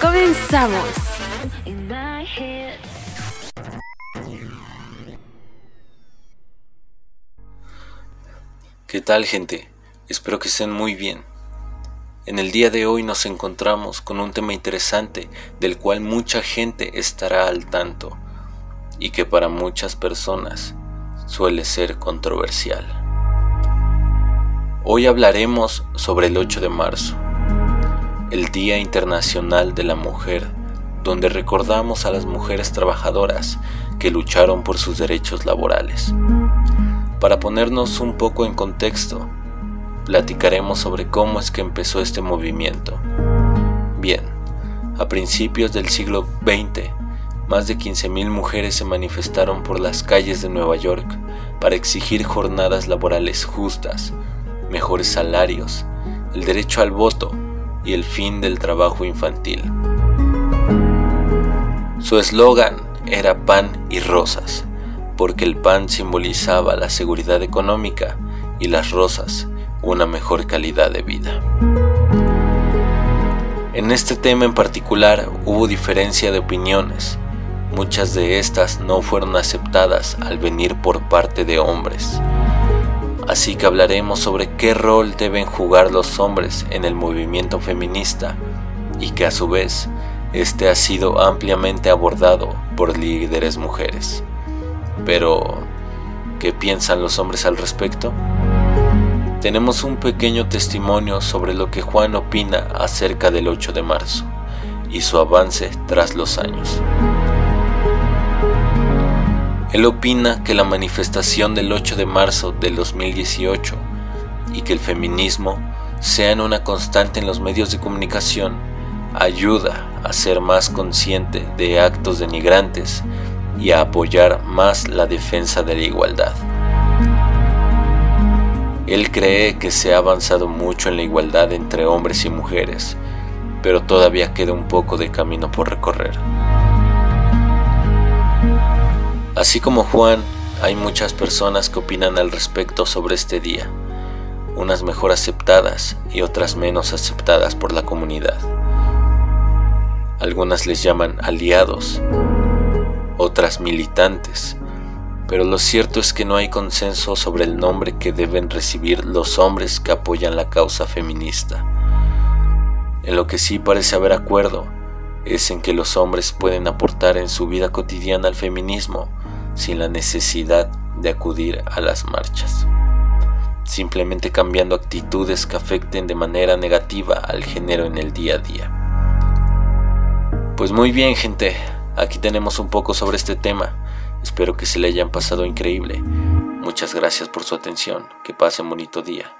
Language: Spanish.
Comenzamos. ¿Qué tal gente? Espero que estén muy bien. En el día de hoy nos encontramos con un tema interesante del cual mucha gente estará al tanto y que para muchas personas suele ser controversial. Hoy hablaremos sobre el 8 de marzo el Día Internacional de la Mujer, donde recordamos a las mujeres trabajadoras que lucharon por sus derechos laborales. Para ponernos un poco en contexto, platicaremos sobre cómo es que empezó este movimiento. Bien, a principios del siglo XX, más de 15.000 mujeres se manifestaron por las calles de Nueva York para exigir jornadas laborales justas, mejores salarios, el derecho al voto y el fin del trabajo infantil. Su eslogan era pan y rosas, porque el pan simbolizaba la seguridad económica y las rosas una mejor calidad de vida. En este tema en particular hubo diferencia de opiniones. Muchas de estas no fueron aceptadas al venir por parte de hombres así que hablaremos sobre qué rol deben jugar los hombres en el movimiento feminista y que a su vez este ha sido ampliamente abordado por líderes mujeres. Pero, ¿qué piensan los hombres al respecto? Tenemos un pequeño testimonio sobre lo que Juan opina acerca del 8 de marzo y su avance tras los años. Él opina que la manifestación del 8 de marzo del 2018 y que el feminismo sean una constante en los medios de comunicación ayuda a ser más consciente de actos denigrantes y a apoyar más la defensa de la igualdad. Él cree que se ha avanzado mucho en la igualdad entre hombres y mujeres, pero todavía queda un poco de camino por recorrer. Así como Juan, hay muchas personas que opinan al respecto sobre este día, unas mejor aceptadas y otras menos aceptadas por la comunidad. Algunas les llaman aliados, otras militantes, pero lo cierto es que no hay consenso sobre el nombre que deben recibir los hombres que apoyan la causa feminista. En lo que sí parece haber acuerdo es en que los hombres pueden aportar en su vida cotidiana al feminismo sin la necesidad de acudir a las marchas, simplemente cambiando actitudes que afecten de manera negativa al género en el día a día. Pues muy bien gente, aquí tenemos un poco sobre este tema, espero que se le hayan pasado increíble, muchas gracias por su atención, que pasen bonito día.